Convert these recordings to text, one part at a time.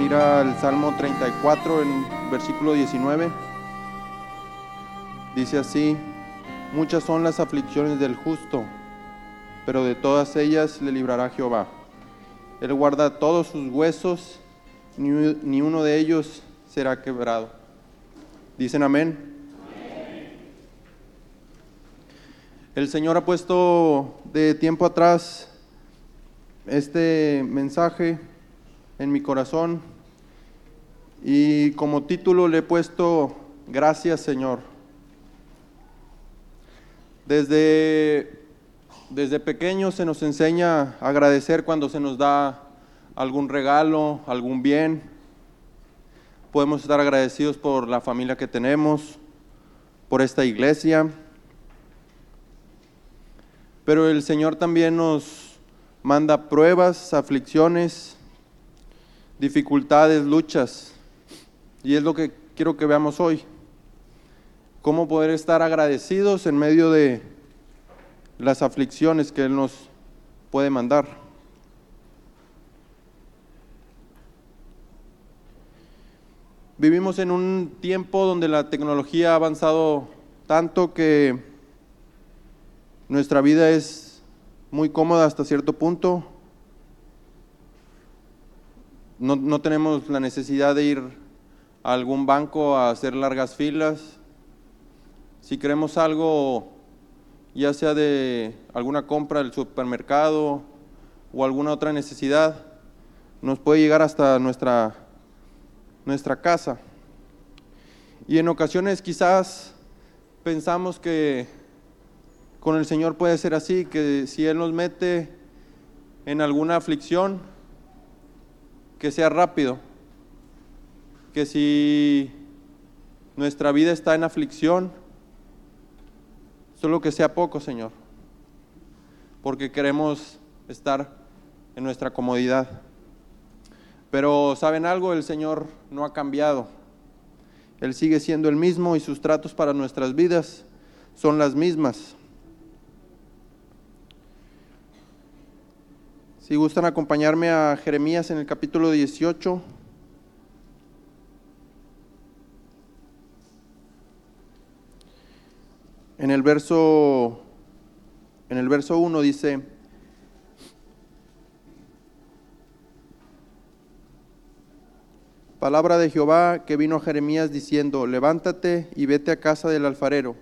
ir al Salmo 34, en versículo 19, dice así, muchas son las aflicciones del justo, pero de todas ellas le librará Jehová. Él guarda todos sus huesos, ni uno de ellos será quebrado. Dicen amén. El Señor ha puesto de tiempo atrás este mensaje en mi corazón y como título le he puesto Gracias Señor. Desde, desde pequeño se nos enseña a agradecer cuando se nos da algún regalo, algún bien. Podemos estar agradecidos por la familia que tenemos, por esta iglesia. Pero el Señor también nos manda pruebas, aflicciones, dificultades, luchas. Y es lo que quiero que veamos hoy. Cómo poder estar agradecidos en medio de las aflicciones que Él nos puede mandar. Vivimos en un tiempo donde la tecnología ha avanzado tanto que nuestra vida es muy cómoda hasta cierto punto, no, tenemos la necesidad de ir a algún banco a hacer largas filas. Si queremos algo, ya sea de alguna compra del supermercado o alguna otra necesidad, nos puede llegar hasta nuestra, nuestra casa. Y en ocasiones quizás pensamos que con el Señor puede ser así, que si Él nos mete en alguna aflicción, que sea rápido, que si nuestra vida está en aflicción, solo que sea poco, Señor, porque queremos estar en nuestra comodidad. Pero ¿saben algo? El Señor no ha cambiado. Él sigue siendo el mismo y sus tratos para nuestras vidas son las mismas. Si gustan acompañarme a Jeremías en el capítulo 18. En el verso en el verso 1 dice Palabra de Jehová que vino a Jeremías diciendo, levántate y vete a casa del alfarero,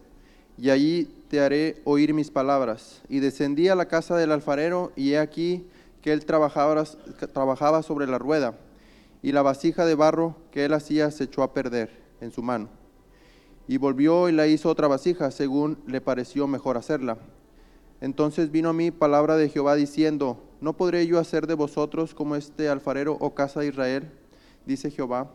y allí te haré oír mis palabras. Y descendí a la casa del alfarero, y he aquí que él trabajaba, trabajaba sobre la rueda, y la vasija de barro que él hacía se echó a perder en su mano. Y volvió y la hizo otra vasija, según le pareció mejor hacerla. Entonces vino a mí palabra de Jehová diciendo, ¿no podré yo hacer de vosotros como este alfarero o casa de Israel? Dice Jehová.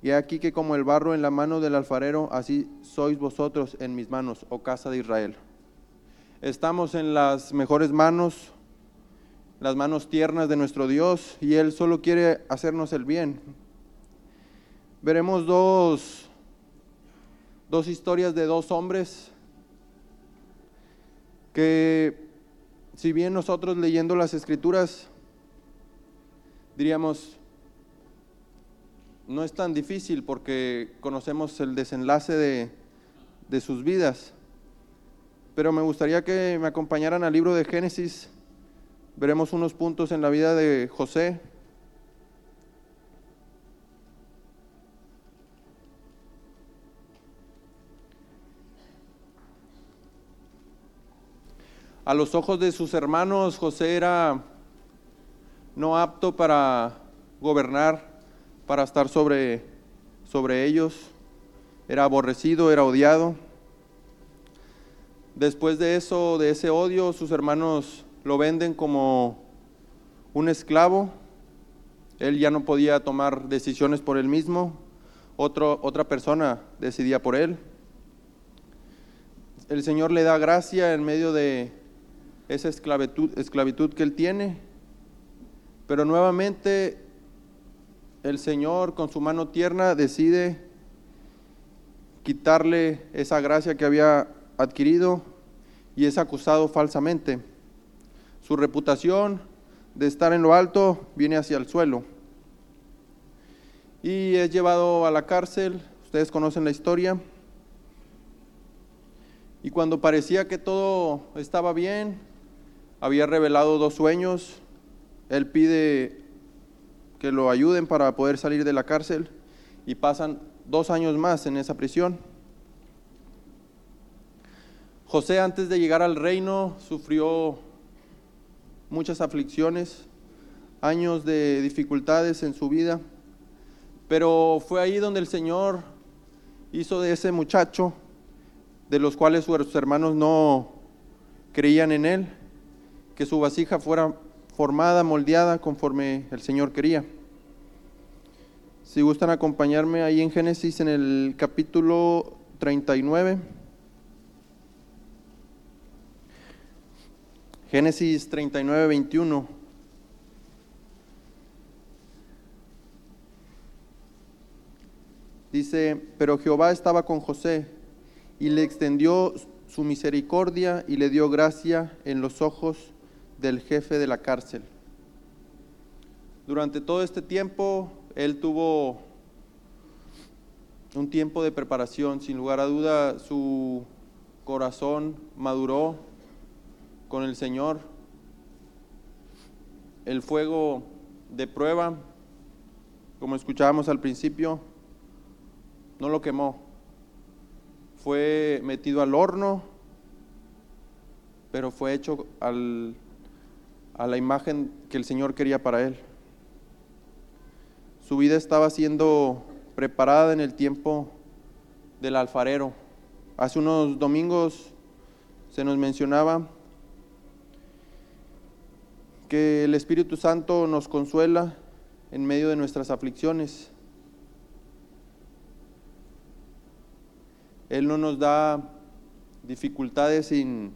Y aquí que como el barro en la mano del alfarero, así sois vosotros en mis manos, oh casa de Israel. Estamos en las mejores manos las manos tiernas de nuestro Dios y Él solo quiere hacernos el bien. Veremos dos, dos historias de dos hombres que si bien nosotros leyendo las escrituras diríamos, no es tan difícil porque conocemos el desenlace de, de sus vidas, pero me gustaría que me acompañaran al libro de Génesis Veremos unos puntos en la vida de José. A los ojos de sus hermanos, José era no apto para gobernar, para estar sobre, sobre ellos. Era aborrecido, era odiado. Después de eso, de ese odio, sus hermanos lo venden como un esclavo, él ya no podía tomar decisiones por él mismo, Otro, otra persona decidía por él. El Señor le da gracia en medio de esa esclavitud, esclavitud que él tiene, pero nuevamente el Señor con su mano tierna decide quitarle esa gracia que había adquirido y es acusado falsamente. Su reputación de estar en lo alto viene hacia el suelo. y es llevado a la cárcel. Ustedes conocen la historia. Y cuando parecía que todo estaba bien, había revelado dos sueños. Él pide que lo ayuden para poder salir de la cárcel y pasan dos años más en esa prisión. José antes de llegar al reino sufrió muchas aflicciones, años de dificultades en su vida, pero fue ahí donde el Señor hizo de ese muchacho, de los cuales sus hermanos no creían en él, que su vasija fuera formada, moldeada conforme el Señor quería. Si gustan acompañarme ahí en Génesis en el capítulo 39. Génesis 39, 21. Dice, pero Jehová estaba con José y le extendió su misericordia y le dio gracia en los ojos del jefe de la cárcel. Durante todo este tiempo, él tuvo un tiempo de preparación, sin lugar a duda su corazón maduró con el Señor. El fuego de prueba, como escuchábamos al principio, no lo quemó. Fue metido al horno, pero fue hecho al, a la imagen que el Señor quería para él. Su vida estaba siendo preparada en el tiempo del alfarero. Hace unos domingos se nos mencionaba que el Espíritu Santo nos consuela en medio de nuestras aflicciones. Él no nos da dificultades sin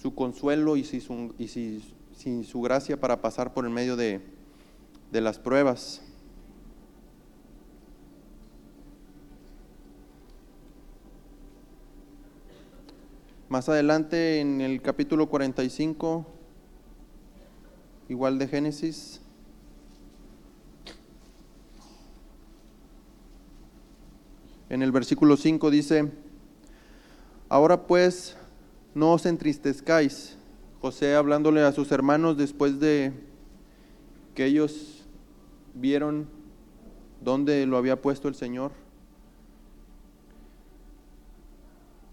su consuelo y sin su, y sin su gracia para pasar por el medio de, de las pruebas. Más adelante en el capítulo 45 igual de Génesis. En el versículo 5 dice, ahora pues no os entristezcáis. José hablándole a sus hermanos después de que ellos vieron dónde lo había puesto el Señor.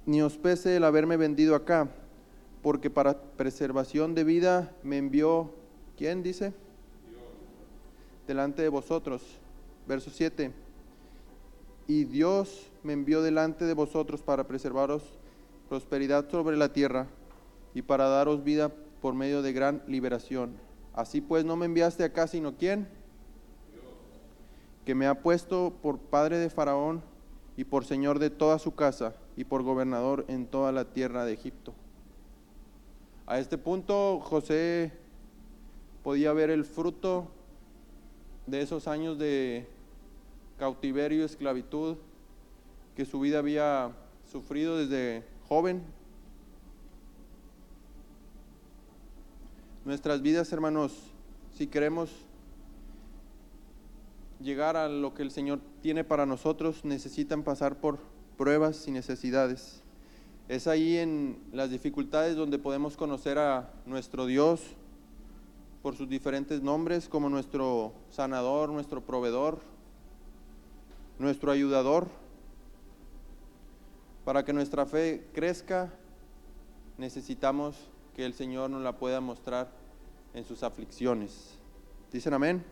Ni os pese el haberme vendido acá, porque para preservación de vida me envió ¿Quién dice? Delante de vosotros. Verso 7. Y Dios me envió delante de vosotros para preservaros prosperidad sobre la tierra y para daros vida por medio de gran liberación. Así pues no me enviaste acá, sino quién? Que me ha puesto por padre de Faraón y por señor de toda su casa y por gobernador en toda la tierra de Egipto. A este punto José podía ver el fruto de esos años de cautiverio esclavitud que su vida había sufrido desde joven. Nuestras vidas, hermanos, si queremos llegar a lo que el Señor tiene para nosotros, necesitan pasar por pruebas y necesidades. Es ahí en las dificultades donde podemos conocer a nuestro Dios, por sus diferentes nombres como nuestro sanador, nuestro proveedor, nuestro ayudador. Para que nuestra fe crezca, necesitamos que el Señor nos la pueda mostrar en sus aflicciones. ¿Dicen amén?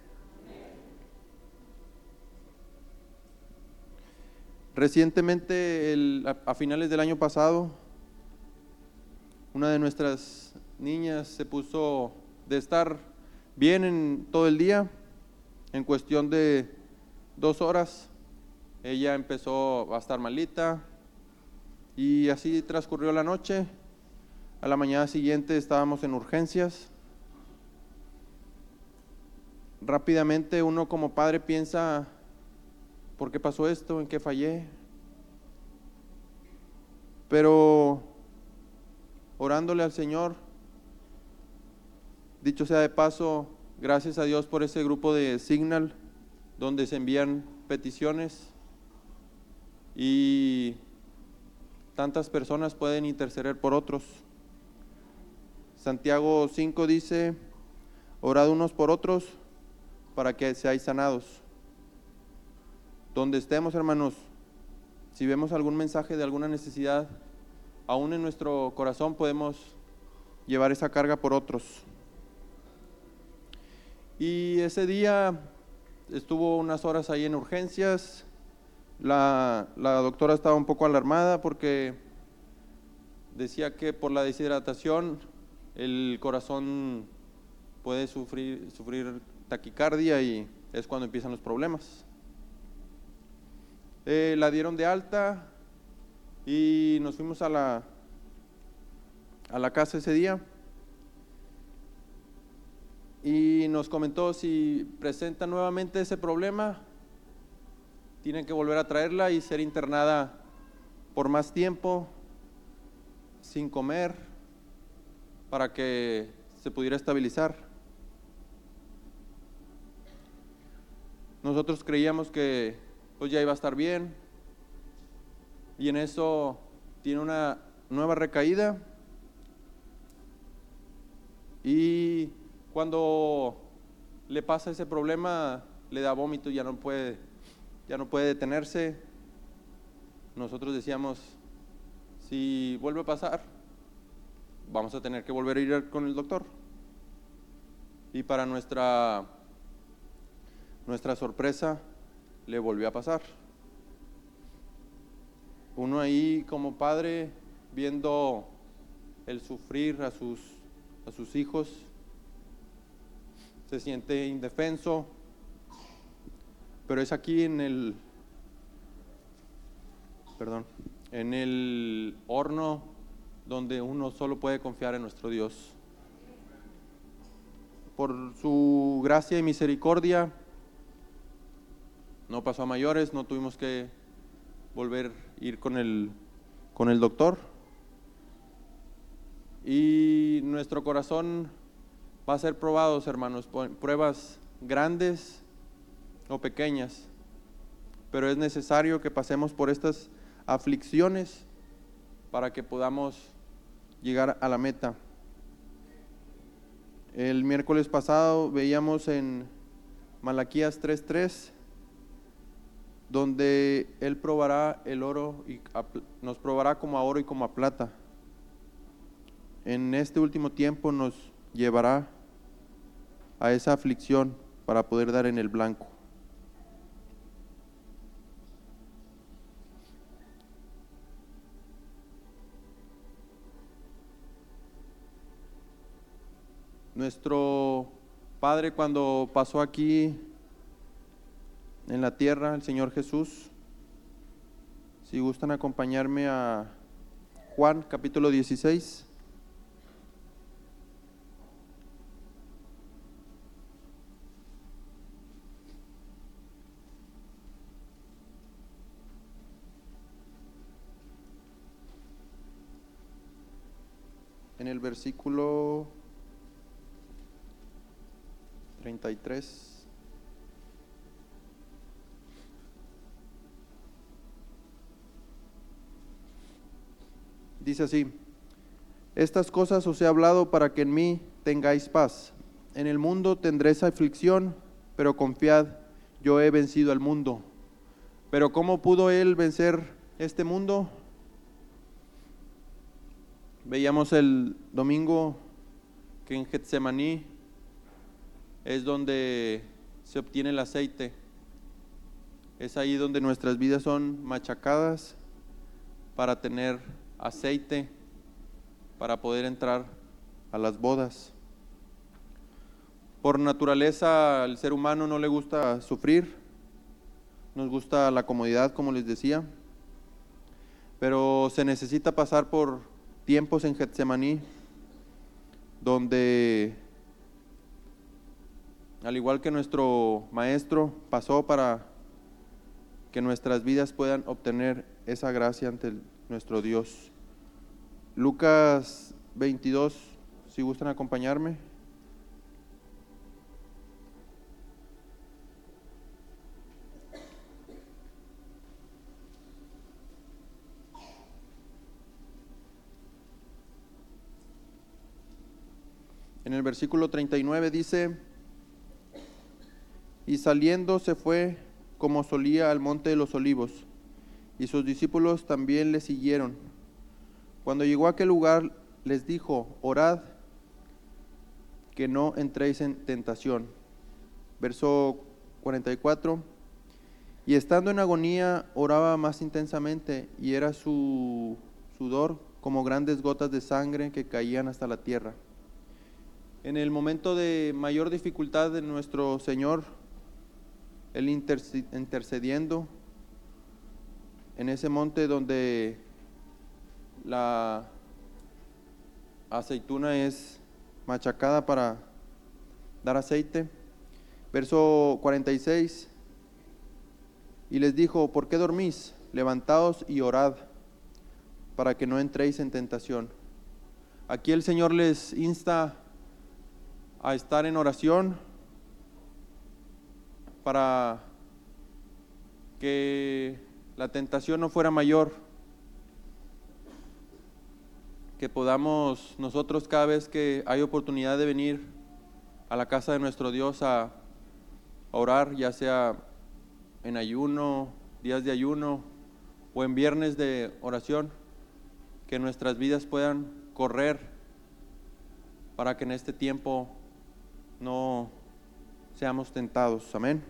Recientemente, a finales del año pasado, una de nuestras niñas se puso de estar bien en todo el día, en cuestión de dos horas, ella empezó a estar malita y así transcurrió la noche. A la mañana siguiente estábamos en urgencias. Rápidamente uno como padre piensa, ¿por qué pasó esto? ¿En qué fallé? Pero orándole al Señor, Dicho sea de paso, gracias a Dios por ese grupo de Signal, donde se envían peticiones y tantas personas pueden interceder por otros. Santiago 5 dice, orad unos por otros para que seáis sanados. Donde estemos, hermanos, si vemos algún mensaje de alguna necesidad, aún en nuestro corazón podemos llevar esa carga por otros. Y ese día estuvo unas horas ahí en urgencias. La, la doctora estaba un poco alarmada porque decía que por la deshidratación el corazón puede sufrir, sufrir taquicardia y es cuando empiezan los problemas. Eh, la dieron de alta y nos fuimos a la, a la casa ese día y nos comentó si presenta nuevamente ese problema, tienen que volver a traerla y ser internada por más tiempo, sin comer, para que se pudiera estabilizar. Nosotros creíamos que pues ya iba a estar bien y en eso tiene una nueva recaída y cuando le pasa ese problema le da vómito y ya no puede ya no puede detenerse. Nosotros decíamos si vuelve a pasar vamos a tener que volver a ir con el doctor y para nuestra nuestra sorpresa le volvió a pasar. Uno ahí como padre viendo el sufrir a sus a sus hijos se siente indefenso, pero es aquí en el, perdón, en el horno donde uno solo puede confiar en nuestro Dios. Por su gracia y misericordia, no pasó a mayores, no tuvimos que volver a ir con el, con el doctor. Y nuestro corazón va a ser probados, hermanos, pruebas grandes o pequeñas, pero es necesario que pasemos por estas aflicciones para que podamos llegar a la meta. El miércoles pasado veíamos en Malaquías 3:3 donde él probará el oro y nos probará como a oro y como a plata. En este último tiempo nos llevará a esa aflicción para poder dar en el blanco. Nuestro Padre cuando pasó aquí en la tierra, el Señor Jesús, si gustan acompañarme a Juan capítulo 16. En el versículo 33. Dice así, estas cosas os he hablado para que en mí tengáis paz. En el mundo tendréis aflicción, pero confiad, yo he vencido al mundo. Pero ¿cómo pudo él vencer este mundo? Veíamos el domingo que en Getsemaní es donde se obtiene el aceite. Es ahí donde nuestras vidas son machacadas para tener aceite, para poder entrar a las bodas. Por naturaleza al ser humano no le gusta sufrir, nos gusta la comodidad, como les decía, pero se necesita pasar por tiempos en Getsemaní donde, al igual que nuestro maestro, pasó para que nuestras vidas puedan obtener esa gracia ante nuestro Dios. Lucas 22, si gustan acompañarme. En el versículo 39 dice, y saliendo se fue como solía al monte de los olivos, y sus discípulos también le siguieron. Cuando llegó a aquel lugar, les dijo, orad que no entréis en tentación. Verso 44. Y estando en agonía, oraba más intensamente, y era su sudor como grandes gotas de sangre que caían hasta la tierra. En el momento de mayor dificultad de nuestro Señor, Él intercediendo en ese monte donde la aceituna es machacada para dar aceite. Verso 46. Y les dijo, ¿por qué dormís? Levantaos y orad para que no entréis en tentación. Aquí el Señor les insta a estar en oración para que la tentación no fuera mayor, que podamos nosotros cada vez que hay oportunidad de venir a la casa de nuestro Dios a orar, ya sea en ayuno, días de ayuno o en viernes de oración, que nuestras vidas puedan correr para que en este tiempo no seamos tentados. Amén.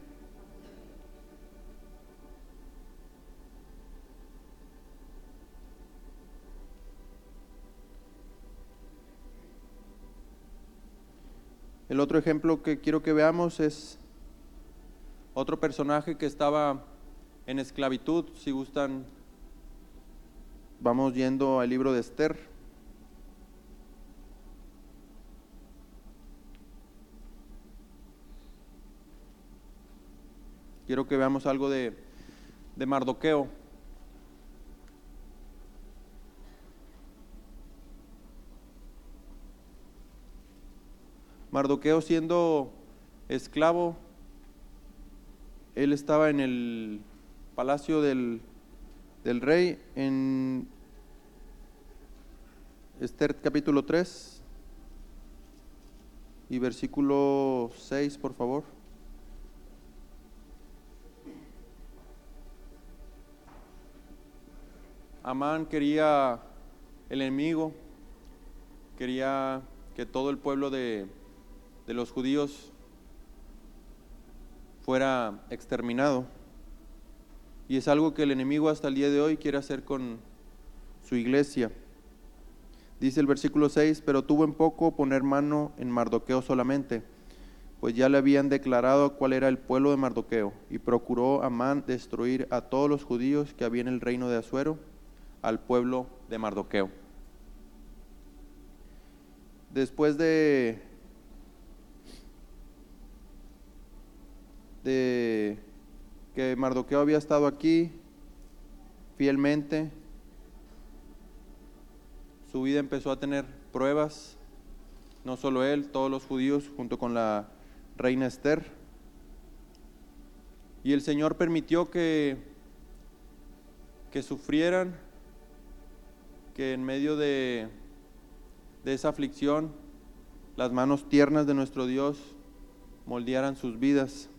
El otro ejemplo que quiero que veamos es otro personaje que estaba en esclavitud. Si gustan, vamos yendo al libro de Esther. Quiero que veamos algo de, de Mardoqueo. Mardoqueo siendo esclavo, él estaba en el palacio del, del rey en Esther capítulo 3 y versículo 6, por favor. Amán quería el enemigo, quería que todo el pueblo de, de los judíos fuera exterminado. Y es algo que el enemigo hasta el día de hoy quiere hacer con su iglesia. Dice el versículo 6, pero tuvo en poco poner mano en Mardoqueo solamente, pues ya le habían declarado cuál era el pueblo de Mardoqueo, y procuró Amán destruir a todos los judíos que había en el reino de Azuero, al pueblo de Mardoqueo. Después de que Mardoqueo había estado aquí fielmente. Su vida empezó a tener pruebas, no solo él, todos los judíos junto con la reina Esther. Y el Señor permitió que, que sufrieran, que en medio de, de esa aflicción las manos tiernas de nuestro Dios moldearan sus vidas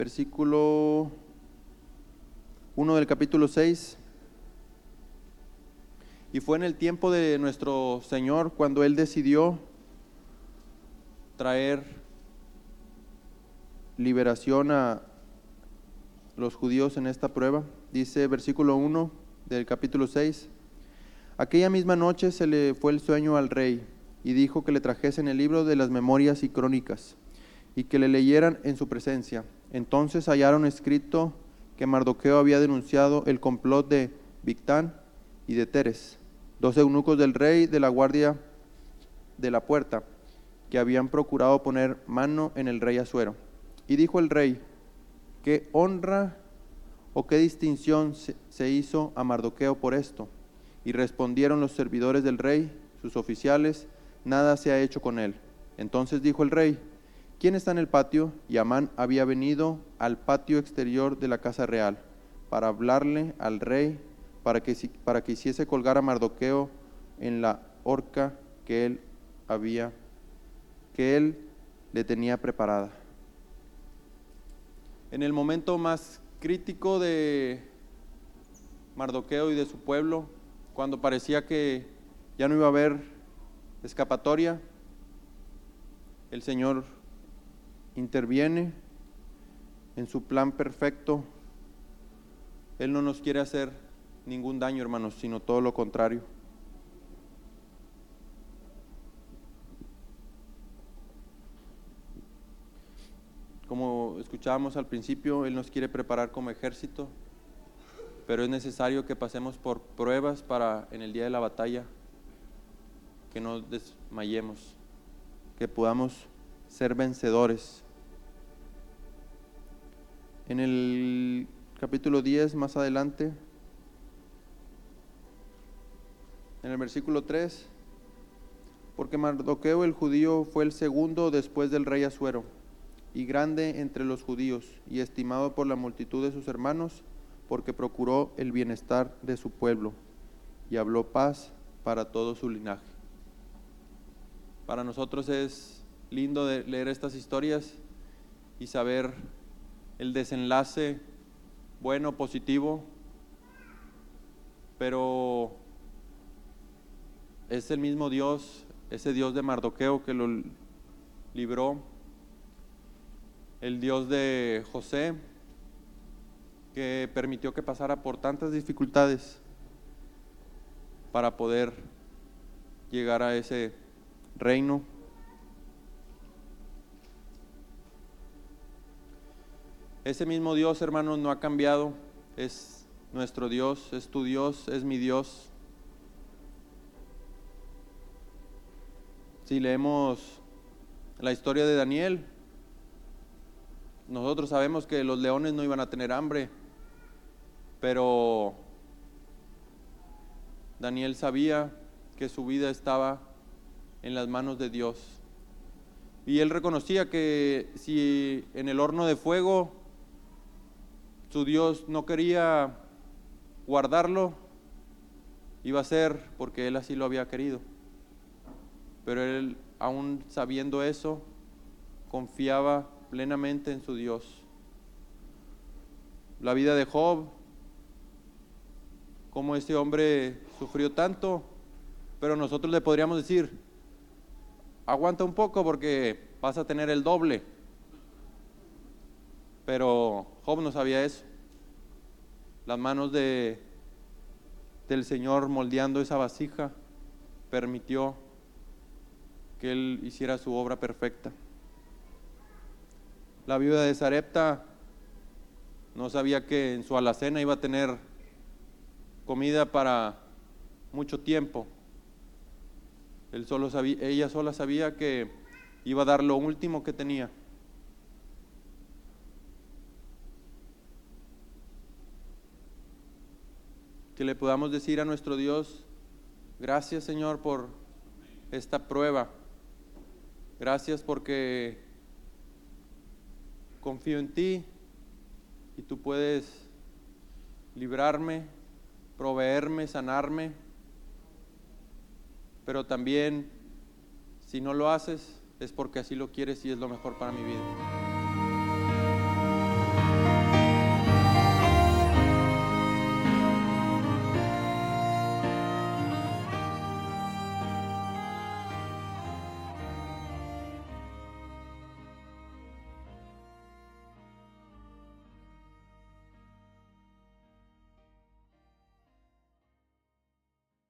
versículo 1 del capítulo 6. Y fue en el tiempo de nuestro Señor cuando Él decidió traer liberación a los judíos en esta prueba. Dice versículo 1 del capítulo 6. Aquella misma noche se le fue el sueño al rey y dijo que le trajesen el libro de las memorias y crónicas y que le leyeran en su presencia. Entonces hallaron escrito que Mardoqueo había denunciado el complot de Victán y de Teres, dos eunucos del rey de la guardia de la puerta, que habían procurado poner mano en el rey Asuero. Y dijo el rey, ¿qué honra o qué distinción se hizo a Mardoqueo por esto? Y respondieron los servidores del rey, sus oficiales, nada se ha hecho con él. Entonces dijo el rey, ¿Quién está en el patio? Y Amán había venido al patio exterior de la casa real para hablarle al rey para que, para que hiciese colgar a Mardoqueo en la horca que él había que él le tenía preparada. En el momento más crítico de Mardoqueo y de su pueblo, cuando parecía que ya no iba a haber escapatoria, el Señor interviene en su plan perfecto. Él no nos quiere hacer ningún daño, hermanos, sino todo lo contrario. Como escuchábamos al principio, Él nos quiere preparar como ejército, pero es necesario que pasemos por pruebas para en el día de la batalla que no desmayemos, que podamos ser vencedores. En el capítulo 10, más adelante, en el versículo 3, porque Mardoqueo el judío fue el segundo después del rey Asuero, y grande entre los judíos, y estimado por la multitud de sus hermanos, porque procuró el bienestar de su pueblo, y habló paz para todo su linaje. Para nosotros es lindo leer estas historias y saber el desenlace bueno, positivo, pero es el mismo Dios, ese Dios de Mardoqueo que lo libró, el Dios de José, que permitió que pasara por tantas dificultades para poder llegar a ese reino Ese mismo Dios, hermanos, no ha cambiado. Es nuestro Dios, es tu Dios, es mi Dios. Si leemos la historia de Daniel, nosotros sabemos que los leones no iban a tener hambre, pero Daniel sabía que su vida estaba en las manos de Dios. Y él reconocía que si en el horno de fuego su Dios no quería guardarlo, iba a ser porque Él así lo había querido. Pero Él, aún sabiendo eso, confiaba plenamente en su Dios. La vida de Job, como este hombre sufrió tanto, pero nosotros le podríamos decir, aguanta un poco porque vas a tener el doble. Pero Job no sabía eso. Las manos de, del Señor moldeando esa vasija permitió que Él hiciera su obra perfecta. La viuda de Sarepta no sabía que en su alacena iba a tener comida para mucho tiempo. Él solo sabía, ella sola sabía que iba a dar lo último que tenía. que le podamos decir a nuestro Dios, gracias Señor por esta prueba. Gracias porque confío en ti y tú puedes librarme, proveerme, sanarme, pero también si no lo haces es porque así lo quieres y es lo mejor para mi vida.